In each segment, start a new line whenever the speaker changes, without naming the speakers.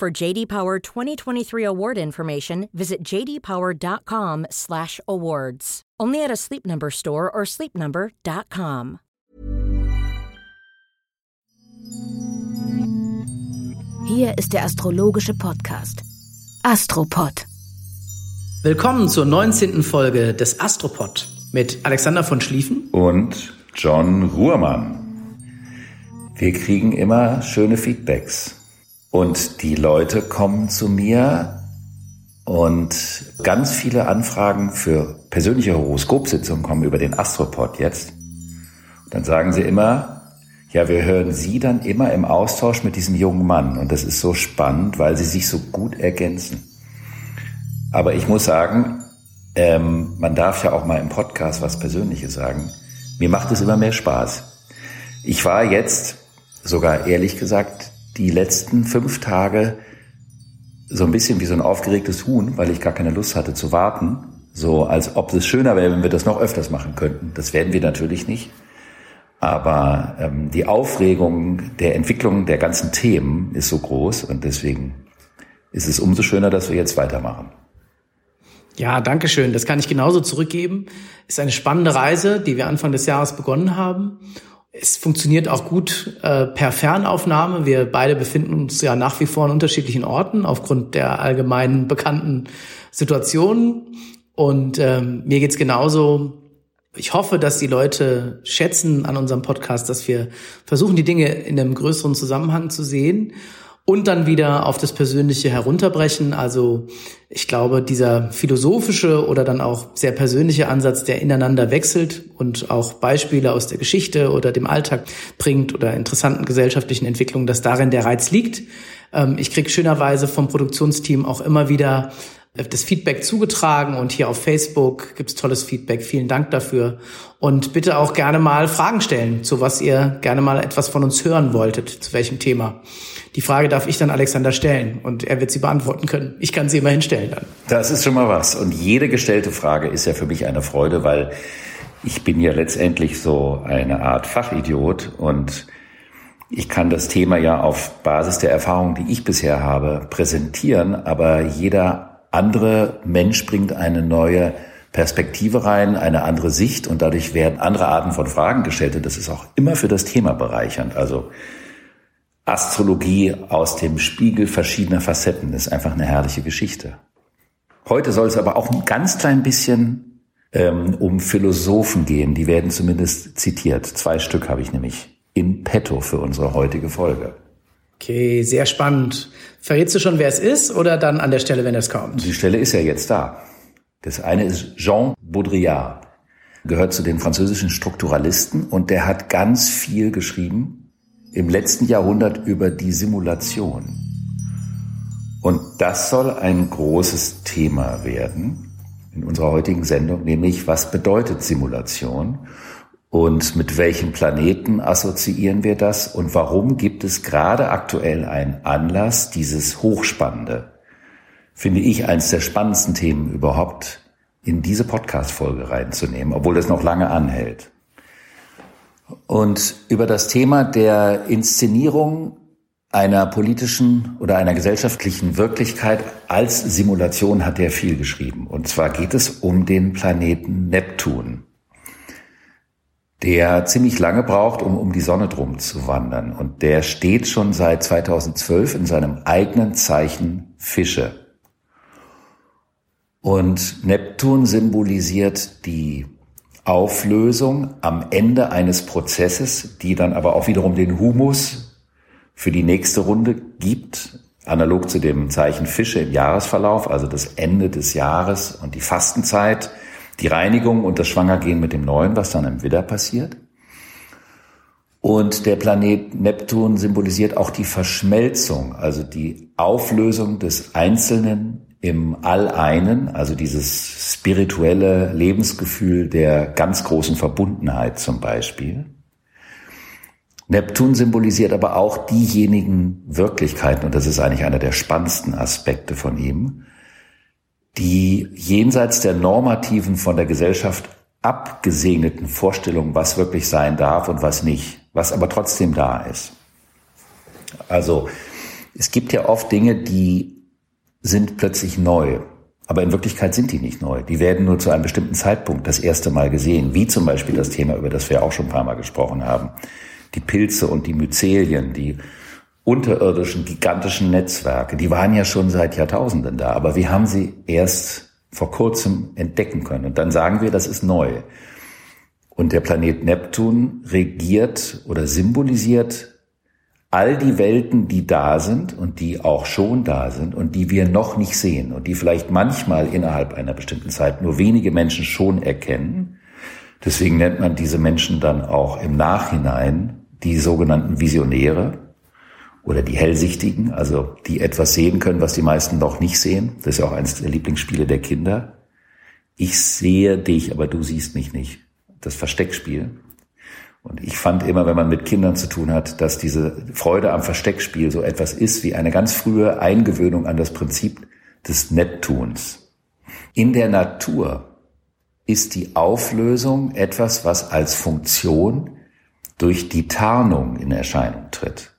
For JD Power 2023 award information, visit jdpower.com/awards. Only at a Sleep Number store or sleepnumber.com.
Hier ist der astrologische Podcast Astropod.
Willkommen zur 19. Folge des Astropod mit Alexander von Schlieffen
und John Ruhrmann. Wir kriegen immer schöne Feedbacks und die Leute kommen zu mir und ganz viele Anfragen für persönliche Horoskopsitzungen kommen über den Astropod jetzt. Und dann sagen sie immer, ja, wir hören Sie dann immer im Austausch mit diesem jungen Mann und das ist so spannend, weil Sie sich so gut ergänzen. Aber ich muss sagen, ähm, man darf ja auch mal im Podcast was Persönliches sagen. Mir macht es immer mehr Spaß. Ich war jetzt, sogar ehrlich gesagt, die letzten fünf Tage so ein bisschen wie so ein aufgeregtes Huhn, weil ich gar keine Lust hatte zu warten. So als ob es schöner wäre, wenn wir das noch öfters machen könnten. Das werden wir natürlich nicht. Aber ähm, die Aufregung der Entwicklung der ganzen Themen ist so groß und deswegen ist es umso schöner, dass wir jetzt weitermachen.
Ja, danke schön. Das kann ich genauso zurückgeben. Ist eine spannende Reise, die wir Anfang des Jahres begonnen haben. Es funktioniert auch gut äh, per Fernaufnahme. Wir beide befinden uns ja nach wie vor an unterschiedlichen Orten aufgrund der allgemeinen bekannten Situationen. Und ähm, mir geht's genauso ich hoffe, dass die Leute schätzen an unserem Podcast, dass wir versuchen, die Dinge in einem größeren Zusammenhang zu sehen und dann wieder auf das Persönliche herunterbrechen. Also ich glaube, dieser philosophische oder dann auch sehr persönliche Ansatz, der ineinander wechselt und auch Beispiele aus der Geschichte oder dem Alltag bringt oder interessanten gesellschaftlichen Entwicklungen, dass darin der Reiz liegt. Ähm, ich kriege schönerweise vom Produktionsteam auch immer wieder das Feedback zugetragen und hier auf Facebook gibt's tolles Feedback. Vielen Dank dafür. Und bitte auch gerne mal Fragen stellen, zu was ihr gerne mal etwas von uns hören wolltet, zu welchem Thema. Die Frage darf ich dann Alexander stellen und er wird sie beantworten können. Ich kann sie immerhin stellen dann.
Das ist schon mal was. Und jede gestellte Frage ist ja für mich eine Freude, weil ich bin ja letztendlich so eine Art Fachidiot und ich kann das Thema ja auf Basis der Erfahrungen, die ich bisher habe, präsentieren, aber jeder andere Mensch bringt eine neue Perspektive rein, eine andere Sicht und dadurch werden andere Arten von Fragen gestellt und das ist auch immer für das Thema bereichernd. Also Astrologie aus dem Spiegel verschiedener Facetten ist einfach eine herrliche Geschichte. Heute soll es aber auch ein ganz klein bisschen ähm, um Philosophen gehen. Die werden zumindest zitiert. Zwei Stück habe ich nämlich in petto für unsere heutige Folge.
Okay, sehr spannend. Verrätst du schon, wer es ist oder dann an der Stelle, wenn es kommt?
Die Stelle ist ja jetzt da. Das eine ist Jean Baudrillard, gehört zu den französischen Strukturalisten und der hat ganz viel geschrieben im letzten Jahrhundert über die Simulation. Und das soll ein großes Thema werden in unserer heutigen Sendung, nämlich was bedeutet Simulation und mit welchem Planeten assoziieren wir das? Und warum gibt es gerade aktuell einen Anlass, dieses Hochspannende, finde ich, eines der spannendsten Themen überhaupt, in diese Podcast-Folge reinzunehmen, obwohl das noch lange anhält. Und über das Thema der Inszenierung einer politischen oder einer gesellschaftlichen Wirklichkeit als Simulation hat er viel geschrieben. Und zwar geht es um den Planeten Neptun der ziemlich lange braucht, um um die Sonne drum zu wandern. Und der steht schon seit 2012 in seinem eigenen Zeichen Fische. Und Neptun symbolisiert die Auflösung am Ende eines Prozesses, die dann aber auch wiederum den Humus für die nächste Runde gibt, analog zu dem Zeichen Fische im Jahresverlauf, also das Ende des Jahres und die Fastenzeit, die Reinigung und das Schwangergehen mit dem Neuen, was dann im Widder passiert. Und der Planet Neptun symbolisiert auch die Verschmelzung, also die Auflösung des Einzelnen im All-Einen, also dieses spirituelle Lebensgefühl der ganz großen Verbundenheit zum Beispiel. Neptun symbolisiert aber auch diejenigen Wirklichkeiten, und das ist eigentlich einer der spannendsten Aspekte von ihm, die jenseits der normativen, von der Gesellschaft abgesegneten Vorstellungen, was wirklich sein darf und was nicht, was aber trotzdem da ist. Also es gibt ja oft Dinge, die sind plötzlich neu. Aber in Wirklichkeit sind die nicht neu. Die werden nur zu einem bestimmten Zeitpunkt das erste Mal gesehen, wie zum Beispiel das Thema, über das wir auch schon ein paar Mal gesprochen haben. Die Pilze und die Myzelien, die unterirdischen, gigantischen Netzwerke, die waren ja schon seit Jahrtausenden da, aber wir haben sie erst vor kurzem entdecken können. Und dann sagen wir, das ist neu. Und der Planet Neptun regiert oder symbolisiert all die Welten, die da sind und die auch schon da sind und die wir noch nicht sehen und die vielleicht manchmal innerhalb einer bestimmten Zeit nur wenige Menschen schon erkennen. Deswegen nennt man diese Menschen dann auch im Nachhinein die sogenannten Visionäre oder die Hellsichtigen, also die etwas sehen können, was die meisten noch nicht sehen. Das ist ja auch eines der Lieblingsspiele der Kinder. Ich sehe dich, aber du siehst mich nicht. Das Versteckspiel. Und ich fand immer, wenn man mit Kindern zu tun hat, dass diese Freude am Versteckspiel so etwas ist wie eine ganz frühe Eingewöhnung an das Prinzip des Nettuns. In der Natur ist die Auflösung etwas, was als Funktion durch die Tarnung in Erscheinung tritt.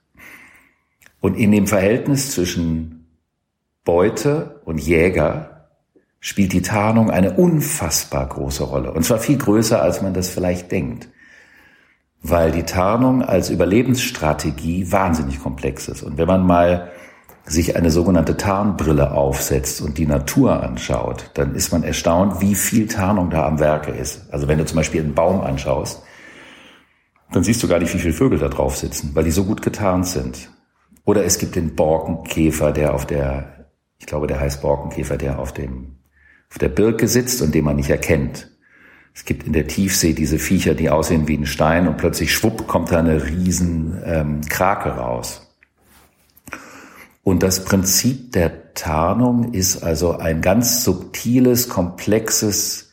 Und in dem Verhältnis zwischen Beute und Jäger spielt die Tarnung eine unfassbar große Rolle. Und zwar viel größer, als man das vielleicht denkt weil die Tarnung als Überlebensstrategie wahnsinnig komplex ist. Und wenn man mal sich eine sogenannte Tarnbrille aufsetzt und die Natur anschaut, dann ist man erstaunt, wie viel Tarnung da am Werke ist. Also wenn du zum Beispiel einen Baum anschaust, dann siehst du gar nicht, wie viele Vögel da drauf sitzen, weil die so gut getarnt sind. Oder es gibt den Borkenkäfer, der auf der, ich glaube, der heißt Borkenkäfer, der auf dem, auf der Birke sitzt und den man nicht erkennt. Es gibt in der Tiefsee diese Viecher, die aussehen wie ein Stein und plötzlich schwupp kommt da eine riesen ähm, Krake raus. Und das Prinzip der Tarnung ist also ein ganz subtiles, komplexes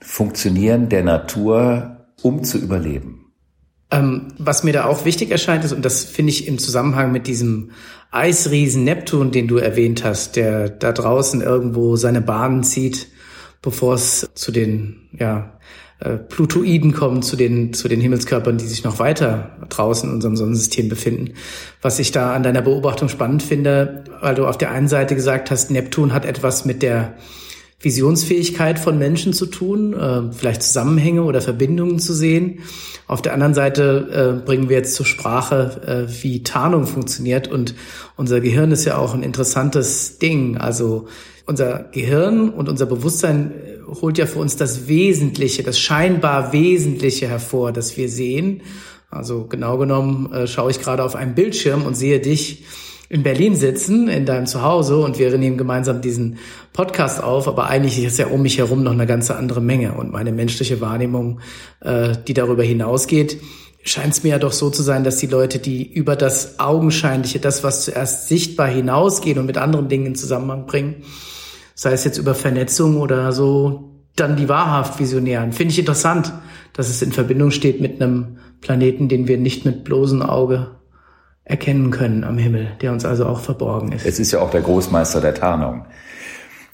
Funktionieren der Natur, um zu überleben.
Ähm, was mir da auch wichtig erscheint ist, und das finde ich im Zusammenhang mit diesem Eisriesen Neptun, den du erwähnt hast, der da draußen irgendwo seine Bahnen zieht, bevor es zu den ja, äh, Plutoiden kommt, zu den, zu den Himmelskörpern, die sich noch weiter draußen in unserem Sonnensystem befinden. Was ich da an deiner Beobachtung spannend finde, weil du auf der einen Seite gesagt hast, Neptun hat etwas mit der Visionsfähigkeit von Menschen zu tun, äh, vielleicht Zusammenhänge oder Verbindungen zu sehen. Auf der anderen Seite äh, bringen wir jetzt zur Sprache, äh, wie Tarnung funktioniert. Und unser Gehirn ist ja auch ein interessantes Ding. Also unser Gehirn und unser Bewusstsein äh, holt ja für uns das Wesentliche, das scheinbar Wesentliche hervor, das wir sehen. Also genau genommen äh, schaue ich gerade auf einen Bildschirm und sehe dich in Berlin sitzen, in deinem Zuhause und wir nehmen gemeinsam diesen Podcast auf, aber eigentlich ist ja um mich herum noch eine ganze andere Menge und meine menschliche Wahrnehmung, äh, die darüber hinausgeht, scheint es mir ja doch so zu sein, dass die Leute, die über das Augenscheinliche, das, was zuerst sichtbar hinausgeht und mit anderen Dingen in Zusammenhang bringen, sei es jetzt über Vernetzung oder so, dann die wahrhaft Visionären. Finde ich interessant, dass es in Verbindung steht mit einem Planeten, den wir nicht mit bloßem Auge erkennen können am Himmel, der uns also auch verborgen ist.
Es ist ja auch der Großmeister der Tarnung.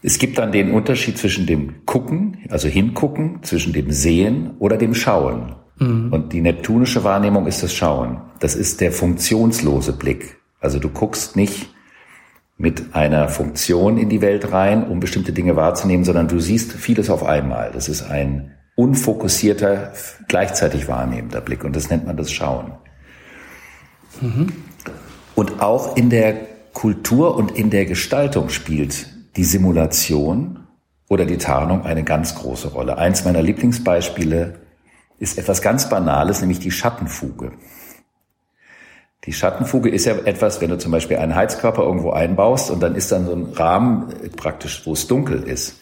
Es gibt dann den Unterschied zwischen dem Gucken, also Hingucken, zwischen dem Sehen oder dem Schauen. Mhm. Und die neptunische Wahrnehmung ist das Schauen. Das ist der funktionslose Blick. Also du guckst nicht mit einer Funktion in die Welt rein, um bestimmte Dinge wahrzunehmen, sondern du siehst vieles auf einmal. Das ist ein unfokussierter, gleichzeitig wahrnehmender Blick und das nennt man das Schauen. Mhm. Und auch in der Kultur und in der Gestaltung spielt die Simulation oder die Tarnung eine ganz große Rolle. Eins meiner Lieblingsbeispiele ist etwas ganz Banales, nämlich die Schattenfuge. Die Schattenfuge ist ja etwas, wenn du zum Beispiel einen Heizkörper irgendwo einbaust und dann ist dann so ein Rahmen praktisch, wo es dunkel ist.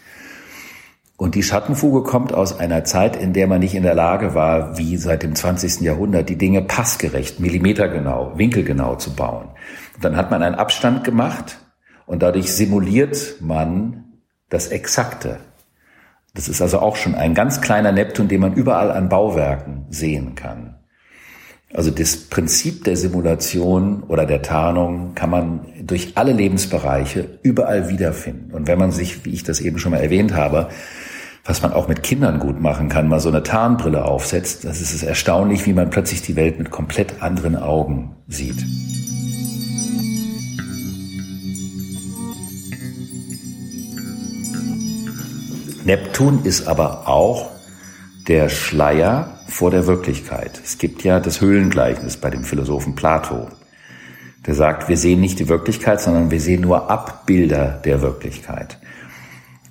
Und die Schattenfuge kommt aus einer Zeit, in der man nicht in der Lage war, wie seit dem 20. Jahrhundert, die Dinge passgerecht, millimetergenau, winkelgenau zu bauen. Und dann hat man einen Abstand gemacht und dadurch simuliert man das Exakte. Das ist also auch schon ein ganz kleiner Neptun, den man überall an Bauwerken sehen kann. Also das Prinzip der Simulation oder der Tarnung kann man durch alle Lebensbereiche überall wiederfinden. Und wenn man sich, wie ich das eben schon mal erwähnt habe, was man auch mit Kindern gut machen kann, mal so eine Tarnbrille aufsetzt, das ist es erstaunlich, wie man plötzlich die Welt mit komplett anderen Augen sieht. Neptun ist aber auch der Schleier vor der Wirklichkeit. Es gibt ja das Höhlengleichnis bei dem Philosophen Plato. Der sagt, wir sehen nicht die Wirklichkeit, sondern wir sehen nur Abbilder der Wirklichkeit.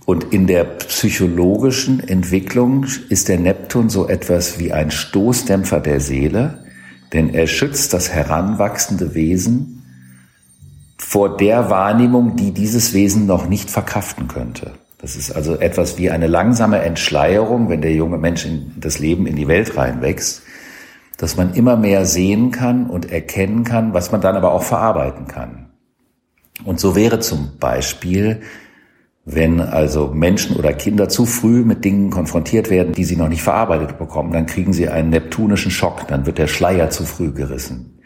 Und in der psychologischen Entwicklung ist der Neptun so etwas wie ein Stoßdämpfer der Seele, denn er schützt das heranwachsende Wesen vor der Wahrnehmung, die dieses Wesen noch nicht verkraften könnte. Das ist also etwas wie eine langsame Entschleierung, wenn der junge Mensch in das Leben in die Welt reinwächst, dass man immer mehr sehen kann und erkennen kann, was man dann aber auch verarbeiten kann. Und so wäre zum Beispiel, wenn also Menschen oder Kinder zu früh mit Dingen konfrontiert werden, die sie noch nicht verarbeitet bekommen, dann kriegen sie einen neptunischen Schock, dann wird der Schleier zu früh gerissen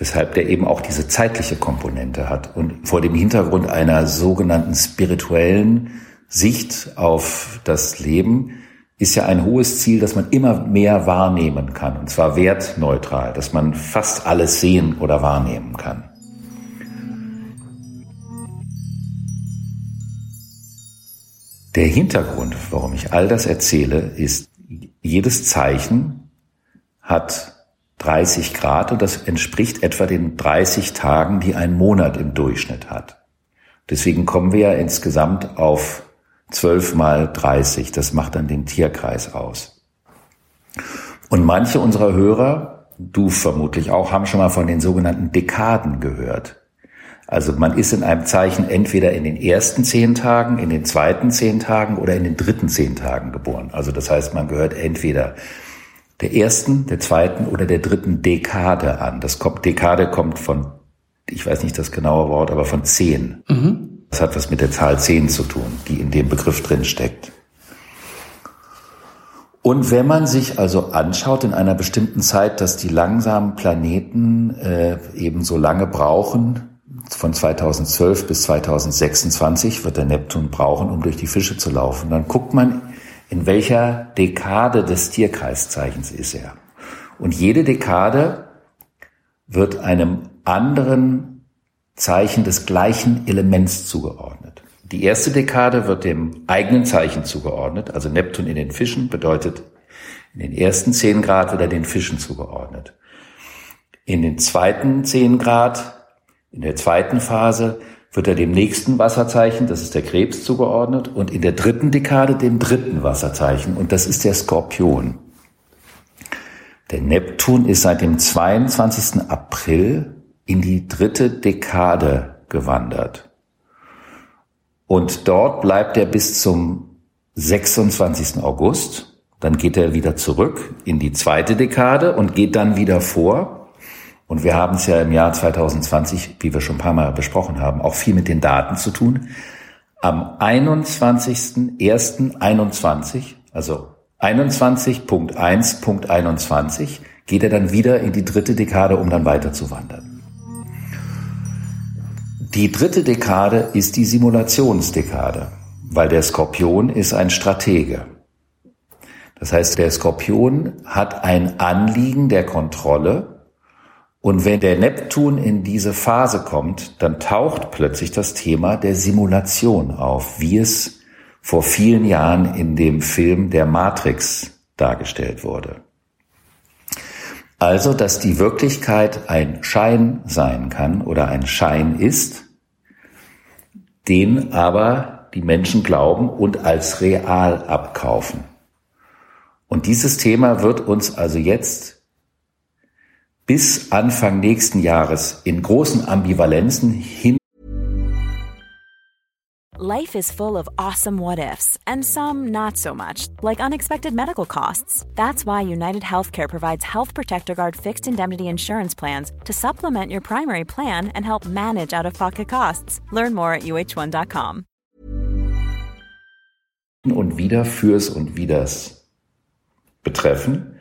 weshalb der eben auch diese zeitliche Komponente hat. Und vor dem Hintergrund einer sogenannten spirituellen Sicht auf das Leben ist ja ein hohes Ziel, dass man immer mehr wahrnehmen kann, und zwar wertneutral, dass man fast alles sehen oder wahrnehmen kann. Der Hintergrund, warum ich all das erzähle, ist, jedes Zeichen hat 30 Grad und das entspricht etwa den 30 Tagen, die ein Monat im Durchschnitt hat. Deswegen kommen wir ja insgesamt auf 12 mal 30. Das macht dann den Tierkreis aus. Und manche unserer Hörer, du vermutlich auch, haben schon mal von den sogenannten Dekaden gehört. Also man ist in einem Zeichen entweder in den ersten zehn Tagen, in den zweiten zehn Tagen oder in den dritten zehn Tagen geboren. Also das heißt, man gehört entweder der ersten, der zweiten oder der dritten Dekade an. Das kommt, Dekade kommt von, ich weiß nicht das genaue Wort, aber von zehn. Mhm. Das hat was mit der Zahl zehn zu tun, die in dem Begriff drin steckt. Und wenn man sich also anschaut in einer bestimmten Zeit, dass die langsamen Planeten äh, eben so lange brauchen, von 2012 bis 2026 wird der Neptun brauchen, um durch die Fische zu laufen, dann guckt man in welcher Dekade des Tierkreiszeichens ist er. Und jede Dekade wird einem anderen Zeichen des gleichen Elements zugeordnet. Die erste Dekade wird dem eigenen Zeichen zugeordnet, also Neptun in den Fischen bedeutet in den ersten zehn Grad wird er den Fischen zugeordnet. In den zweiten zehn Grad, in der zweiten Phase wird er dem nächsten Wasserzeichen, das ist der Krebs, zugeordnet und in der dritten Dekade dem dritten Wasserzeichen und das ist der Skorpion. Der Neptun ist seit dem 22. April in die dritte Dekade gewandert. Und dort bleibt er bis zum 26. August. Dann geht er wieder zurück in die zweite Dekade und geht dann wieder vor und wir haben es ja im Jahr 2020, wie wir schon ein paar Mal besprochen haben, auch viel mit den Daten zu tun. Am 21.01.21, also 21.1.21, geht er dann wieder in die dritte Dekade, um dann weiter zu wandern. Die dritte Dekade ist die Simulationsdekade, weil der Skorpion ist ein Stratege. Das heißt, der Skorpion hat ein Anliegen der Kontrolle und wenn der Neptun in diese Phase kommt, dann taucht plötzlich das Thema der Simulation auf, wie es vor vielen Jahren in dem Film der Matrix dargestellt wurde. Also, dass die Wirklichkeit ein Schein sein kann oder ein Schein ist, den aber die Menschen glauben und als real abkaufen. Und dieses Thema wird uns also jetzt bis Anfang nächsten Jahres in großen Ambivalenzen hin
Life is full of awesome what ifs, and some not so much, like unexpected medical costs. That's why United Healthcare provides Health Protector Guard fixed indemnity insurance plans to supplement your primary plan and help manage out of pocket costs. Learn more at uh1.com.
Und wieder fürs und widers betreffen,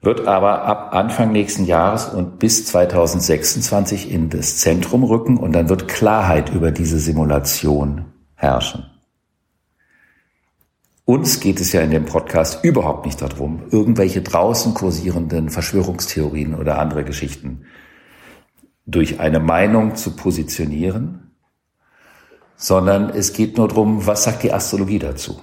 wird aber ab Anfang nächsten Jahres und bis 2026 in das Zentrum rücken und dann wird Klarheit über diese Simulation herrschen. Uns geht es ja in dem Podcast überhaupt nicht darum, irgendwelche draußen kursierenden Verschwörungstheorien oder andere Geschichten durch eine Meinung zu positionieren, sondern es geht nur darum, was sagt die Astrologie dazu?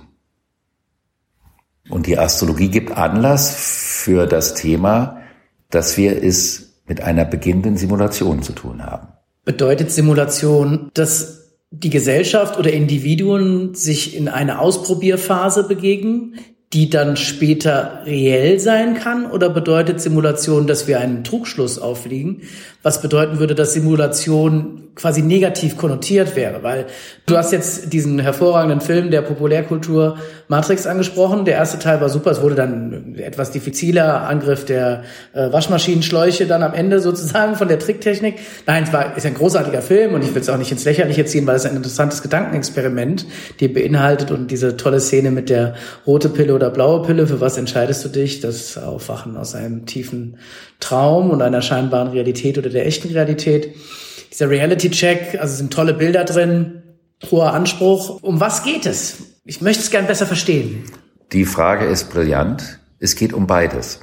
Und die Astrologie gibt Anlass für das Thema, dass wir es mit einer beginnenden Simulation zu tun haben.
Bedeutet Simulation, dass die Gesellschaft oder Individuen sich in eine Ausprobierphase begegnen, die dann später reell sein kann? Oder bedeutet Simulation, dass wir einen Trugschluss auffliegen? Was bedeuten würde, dass Simulation quasi negativ konnotiert wäre? Weil du hast jetzt diesen hervorragenden Film der Populärkultur Matrix angesprochen. Der erste Teil war super. Es wurde dann etwas diffiziler Angriff der äh, Waschmaschinenschläuche dann am Ende sozusagen von der Tricktechnik. Nein, es war, ist ein großartiger Film und ich will es auch nicht ins Lächerliche ziehen, weil es ein interessantes Gedankenexperiment, die beinhaltet und diese tolle Szene mit der rote Pille oder blaue Pille. Für was entscheidest du dich? Das Aufwachen aus einem tiefen Traum und einer scheinbaren Realität oder der echten Realität. Dieser Reality-Check, also sind tolle Bilder drin, hoher Anspruch. Um was geht es? Ich möchte es gern besser verstehen.
Die Frage ist brillant. Es geht um beides.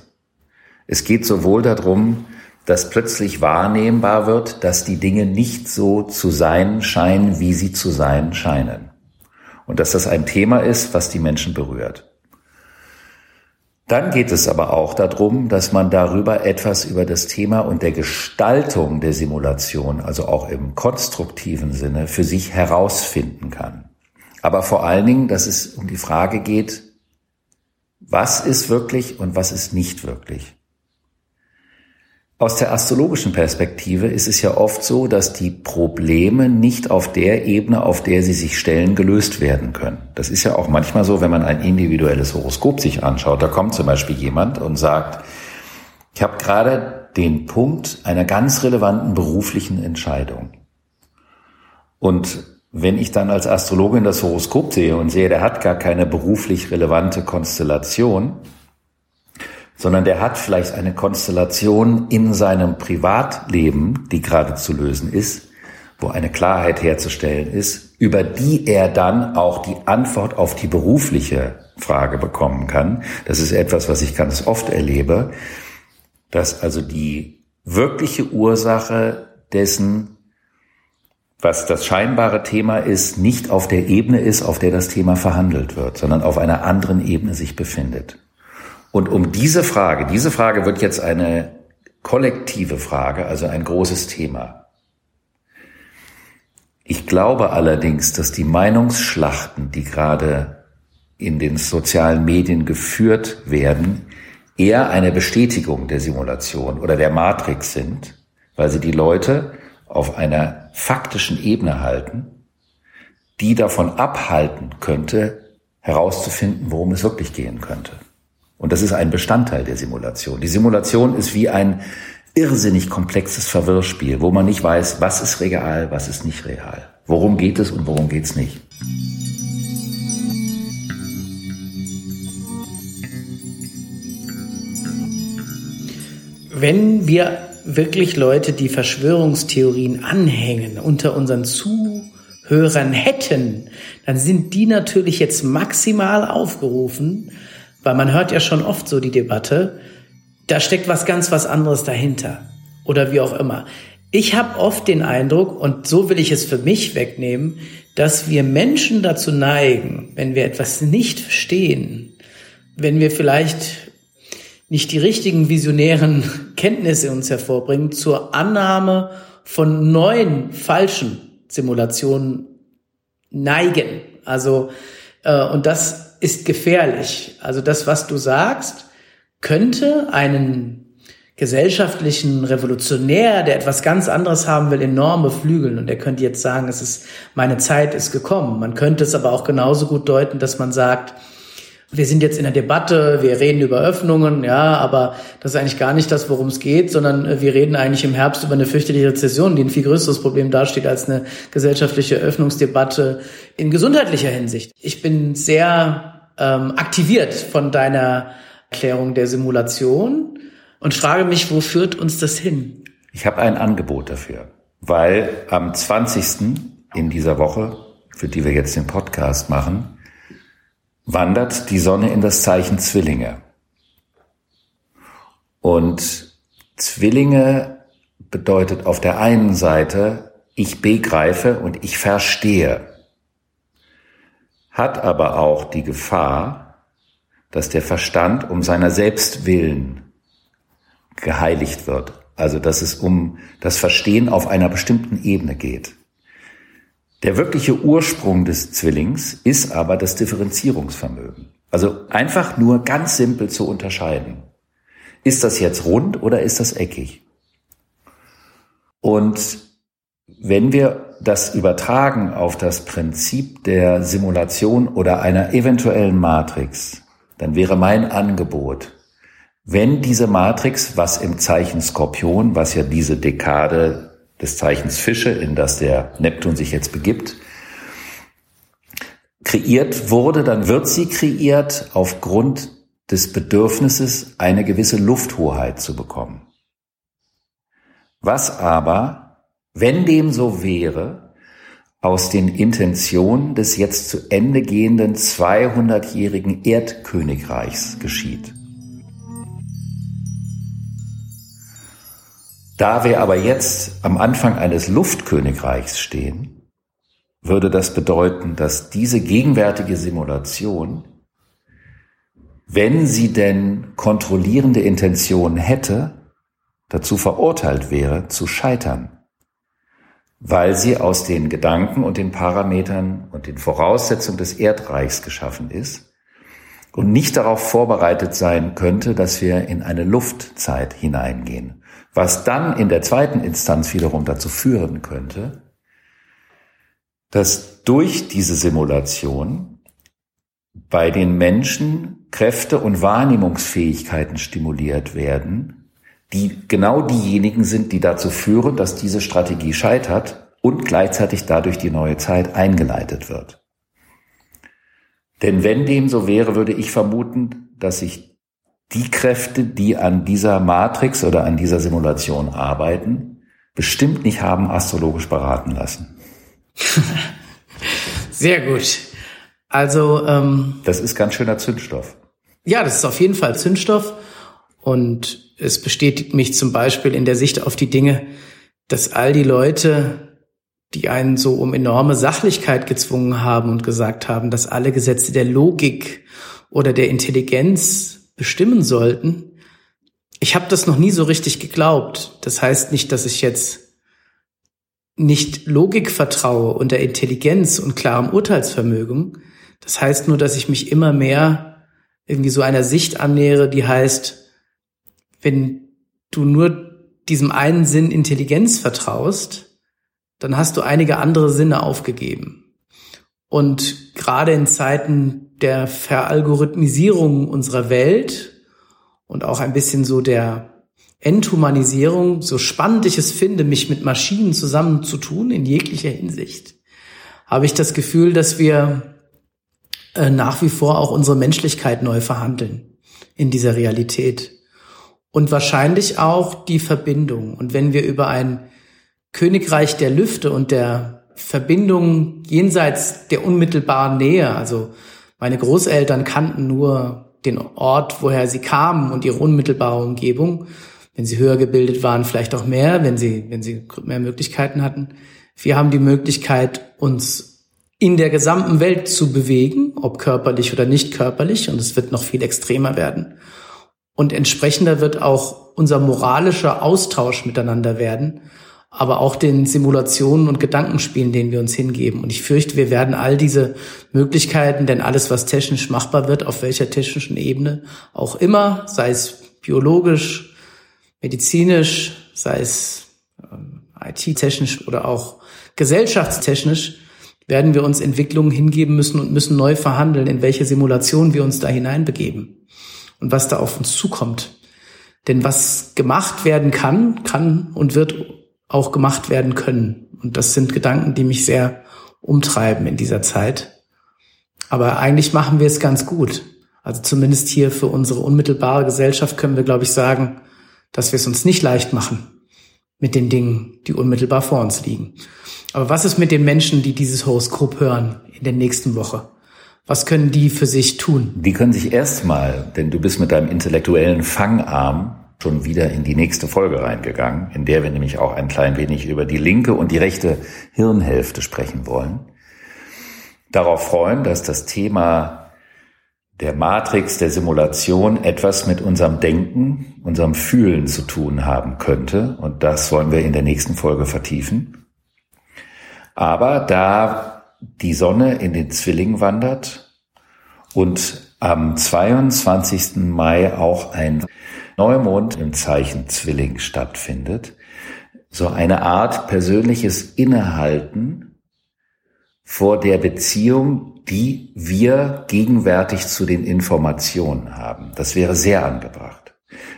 Es geht sowohl darum, dass plötzlich wahrnehmbar wird, dass die Dinge nicht so zu sein scheinen, wie sie zu sein scheinen. Und dass das ein Thema ist, was die Menschen berührt. Dann geht es aber auch darum, dass man darüber etwas über das Thema und der Gestaltung der Simulation, also auch im konstruktiven Sinne, für sich herausfinden kann. Aber vor allen Dingen, dass es um die Frage geht, was ist wirklich und was ist nicht wirklich. Aus der astrologischen Perspektive ist es ja oft so, dass die Probleme nicht auf der Ebene, auf der sie sich stellen, gelöst werden können. Das ist ja auch manchmal so, wenn man ein individuelles Horoskop sich anschaut. Da kommt zum Beispiel jemand und sagt, ich habe gerade den Punkt einer ganz relevanten beruflichen Entscheidung. Und wenn ich dann als Astrologin das Horoskop sehe und sehe, der hat gar keine beruflich relevante Konstellation, sondern der hat vielleicht eine Konstellation in seinem Privatleben, die gerade zu lösen ist, wo eine Klarheit herzustellen ist, über die er dann auch die Antwort auf die berufliche Frage bekommen kann. Das ist etwas, was ich ganz oft erlebe, dass also die wirkliche Ursache dessen, was das scheinbare Thema ist, nicht auf der Ebene ist, auf der das Thema verhandelt wird, sondern auf einer anderen Ebene sich befindet. Und um diese Frage, diese Frage wird jetzt eine kollektive Frage, also ein großes Thema. Ich glaube allerdings, dass die Meinungsschlachten, die gerade in den sozialen Medien geführt werden, eher eine Bestätigung der Simulation oder der Matrix sind, weil sie die Leute auf einer faktischen Ebene halten, die davon abhalten könnte, herauszufinden, worum es wirklich gehen könnte. Und das ist ein Bestandteil der Simulation. Die Simulation ist wie ein irrsinnig komplexes Verwirrspiel, wo man nicht weiß, was ist real, was ist nicht real. Worum geht es und worum geht es nicht.
Wenn wir wirklich Leute, die Verschwörungstheorien anhängen, unter unseren Zuhörern hätten, dann sind die natürlich jetzt maximal aufgerufen, weil man hört ja schon oft so die Debatte, da steckt was ganz was anderes dahinter. Oder wie auch immer. Ich habe oft den Eindruck, und so will ich es für mich wegnehmen, dass wir Menschen dazu neigen, wenn wir etwas nicht verstehen, wenn wir vielleicht nicht die richtigen visionären Kenntnisse uns hervorbringen, zur Annahme von neuen falschen Simulationen neigen. Also, äh, und das ist gefährlich. Also das, was du sagst, könnte einen gesellschaftlichen Revolutionär, der etwas ganz anderes haben will, enorme Flügeln. Und er könnte jetzt sagen, es ist, meine Zeit ist gekommen. Man könnte es aber auch genauso gut deuten, dass man sagt, wir sind jetzt in der Debatte, wir reden über Öffnungen, ja, aber das ist eigentlich gar nicht das, worum es geht, sondern wir reden eigentlich im Herbst über eine fürchterliche Rezession, die ein viel größeres Problem darstellt als eine gesellschaftliche Öffnungsdebatte in gesundheitlicher Hinsicht. Ich bin sehr ähm, aktiviert von deiner Erklärung der Simulation und frage mich, wo führt uns das hin?
Ich habe ein Angebot dafür, weil am 20. in dieser Woche, für die wir jetzt den Podcast machen, wandert die Sonne in das Zeichen Zwillinge. Und Zwillinge bedeutet auf der einen Seite, ich begreife und ich verstehe, hat aber auch die Gefahr, dass der Verstand um seiner selbst willen geheiligt wird. Also dass es um das Verstehen auf einer bestimmten Ebene geht. Der wirkliche Ursprung des Zwillings ist aber das Differenzierungsvermögen. Also einfach nur ganz simpel zu unterscheiden. Ist das jetzt rund oder ist das eckig? Und wenn wir das übertragen auf das Prinzip der Simulation oder einer eventuellen Matrix, dann wäre mein Angebot, wenn diese Matrix, was im Zeichen Skorpion, was ja diese Dekade des Zeichens Fische, in das der Neptun sich jetzt begibt, kreiert wurde, dann wird sie kreiert aufgrund des Bedürfnisses, eine gewisse Lufthoheit zu bekommen. Was aber, wenn dem so wäre, aus den Intentionen des jetzt zu Ende gehenden 200-jährigen Erdkönigreichs geschieht. Da wir aber jetzt am Anfang eines Luftkönigreichs stehen, würde das bedeuten, dass diese gegenwärtige Simulation, wenn sie denn kontrollierende Intentionen hätte, dazu verurteilt wäre, zu scheitern, weil sie aus den Gedanken und den Parametern und den Voraussetzungen des Erdreichs geschaffen ist und nicht darauf vorbereitet sein könnte, dass wir in eine Luftzeit hineingehen was dann in der zweiten Instanz wiederum dazu führen könnte, dass durch diese Simulation bei den Menschen Kräfte und Wahrnehmungsfähigkeiten stimuliert werden, die genau diejenigen sind, die dazu führen, dass diese Strategie scheitert und gleichzeitig dadurch die neue Zeit eingeleitet wird. Denn wenn dem so wäre, würde ich vermuten, dass sich die Kräfte, die an dieser Matrix oder an dieser Simulation arbeiten, bestimmt nicht haben astrologisch beraten lassen.
Sehr gut. Also ähm,
das ist ganz schöner Zündstoff.
Ja, das ist auf jeden Fall Zündstoff und es bestätigt mich zum Beispiel in der Sicht auf die Dinge, dass all die Leute, die einen so um enorme Sachlichkeit gezwungen haben und gesagt haben, dass alle Gesetze der Logik oder der Intelligenz bestimmen sollten. Ich habe das noch nie so richtig geglaubt. Das heißt nicht, dass ich jetzt nicht Logik vertraue und der Intelligenz und klarem Urteilsvermögen. Das heißt nur, dass ich mich immer mehr irgendwie so einer Sicht annähere, die heißt, wenn du nur diesem einen Sinn Intelligenz vertraust, dann hast du einige andere Sinne aufgegeben. Und gerade in Zeiten der Veralgorithmisierung unserer Welt und auch ein bisschen so der Enthumanisierung, so spannend ich es finde, mich mit Maschinen zusammenzutun in jeglicher Hinsicht, habe ich das Gefühl, dass wir äh, nach wie vor auch unsere Menschlichkeit neu verhandeln in dieser Realität. Und wahrscheinlich auch die Verbindung. Und wenn wir über ein Königreich der Lüfte und der Verbindung jenseits der unmittelbaren Nähe, also meine Großeltern kannten nur den Ort, woher sie kamen und ihre unmittelbare Umgebung. Wenn sie höher gebildet waren, vielleicht auch mehr, wenn sie, wenn sie mehr Möglichkeiten hatten. Wir haben die Möglichkeit, uns in der gesamten Welt zu bewegen, ob körperlich oder nicht körperlich, und es wird noch viel extremer werden. Und entsprechender wird auch unser moralischer Austausch miteinander werden aber auch den Simulationen und Gedankenspielen, denen wir uns hingeben. Und ich fürchte, wir werden all diese Möglichkeiten, denn alles, was technisch machbar wird, auf welcher technischen Ebene auch immer, sei es biologisch, medizinisch, sei es ähm, IT-technisch oder auch gesellschaftstechnisch, werden wir uns Entwicklungen hingeben müssen und müssen neu verhandeln, in welche Simulation wir uns da hineinbegeben und was da auf uns zukommt. Denn was gemacht werden kann, kann und wird auch gemacht werden können. Und das sind Gedanken, die mich sehr umtreiben in dieser Zeit. Aber eigentlich machen wir es ganz gut. Also zumindest hier für unsere unmittelbare Gesellschaft können wir, glaube ich, sagen, dass wir es uns nicht leicht machen mit den Dingen, die unmittelbar vor uns liegen. Aber was ist mit den Menschen, die dieses Horoskop hören in der nächsten Woche? Was können die für sich tun?
Die können sich erstmal, denn du bist mit deinem intellektuellen Fangarm schon wieder in die nächste Folge reingegangen, in der wir nämlich auch ein klein wenig über die linke und die rechte Hirnhälfte sprechen wollen. Darauf freuen, dass das Thema der Matrix, der Simulation etwas mit unserem Denken, unserem Fühlen zu tun haben könnte. Und das wollen wir in der nächsten Folge vertiefen. Aber da die Sonne in den Zwilling wandert und am 22. Mai auch ein Neumond im Zeichen Zwilling stattfindet, so eine Art persönliches Innehalten vor der Beziehung, die wir gegenwärtig zu den Informationen haben. Das wäre sehr angebracht.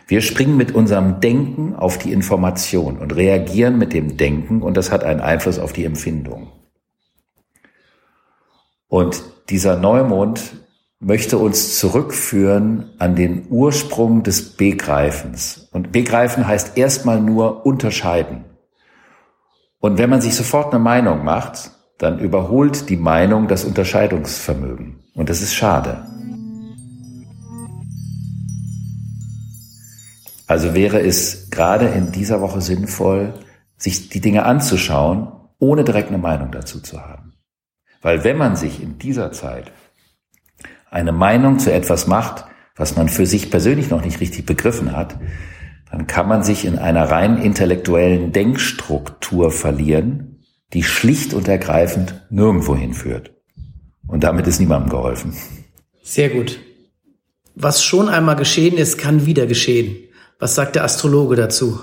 Wir springen mit unserem Denken auf die Information und reagieren mit dem Denken und das hat einen Einfluss auf die Empfindung. Und dieser Neumond möchte uns zurückführen an den Ursprung des Begreifens. Und Begreifen heißt erstmal nur unterscheiden. Und wenn man sich sofort eine Meinung macht, dann überholt die Meinung das Unterscheidungsvermögen. Und das ist schade. Also wäre es gerade in dieser Woche sinnvoll, sich die Dinge anzuschauen, ohne direkt eine Meinung dazu zu haben. Weil wenn man sich in dieser Zeit eine Meinung zu etwas macht, was man für sich persönlich noch nicht richtig begriffen hat, dann kann man sich in einer rein intellektuellen Denkstruktur verlieren, die schlicht und ergreifend nirgendwo hinführt. Und damit ist niemandem geholfen.
Sehr gut. Was schon einmal geschehen ist, kann wieder geschehen. Was sagt der Astrologe dazu?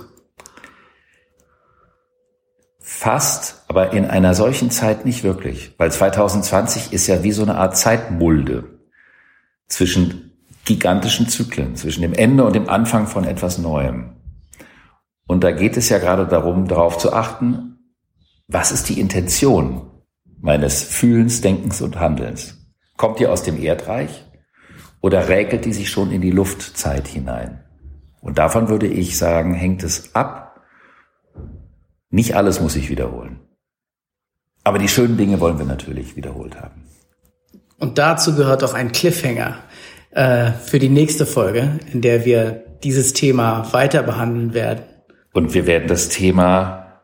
Fast, aber in einer solchen Zeit nicht wirklich, weil 2020 ist ja wie so eine Art Zeitmulde zwischen gigantischen Zyklen, zwischen dem Ende und dem Anfang von etwas Neuem. Und da geht es ja gerade darum, darauf zu achten, was ist die Intention meines Fühlens, Denkens und Handelns? Kommt die aus dem Erdreich oder räkelt die sich schon in die Luftzeit hinein? Und davon würde ich sagen, hängt es ab. Nicht alles muss sich wiederholen. Aber die schönen Dinge wollen wir natürlich wiederholt haben.
Und dazu gehört auch ein Cliffhanger äh, für die nächste Folge, in der wir dieses Thema weiter behandeln werden.
Und wir werden das Thema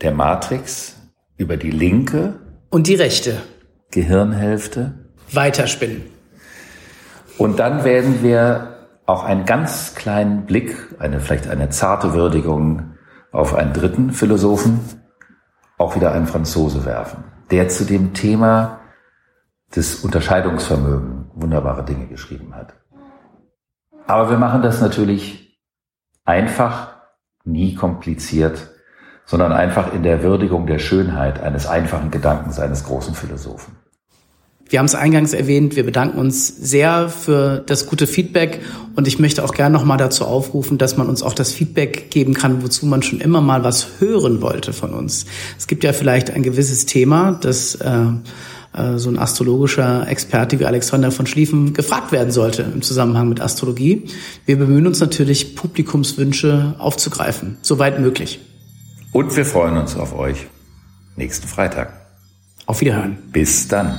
der Matrix über die linke
und die rechte
Gehirnhälfte
weiterspinnen.
Und dann werden wir auch einen ganz kleinen Blick, eine vielleicht eine zarte Würdigung auf einen dritten Philosophen, auch wieder einen Franzose werfen, der zu dem Thema das Unterscheidungsvermögen wunderbare Dinge geschrieben hat. Aber wir machen das natürlich einfach, nie kompliziert, sondern einfach in der Würdigung der Schönheit eines einfachen Gedankens eines großen Philosophen.
Wir haben es eingangs erwähnt, wir bedanken uns sehr für das gute Feedback und ich möchte auch gerne nochmal dazu aufrufen, dass man uns auch das Feedback geben kann, wozu man schon immer mal was hören wollte von uns. Es gibt ja vielleicht ein gewisses Thema, das äh, äh, so ein astrologischer Experte wie Alexander von Schlieffen gefragt werden sollte im Zusammenhang mit Astrologie. Wir bemühen uns natürlich, Publikumswünsche aufzugreifen, soweit möglich.
Und wir freuen uns auf euch nächsten Freitag.
Auf Wiederhören.
Bis dann.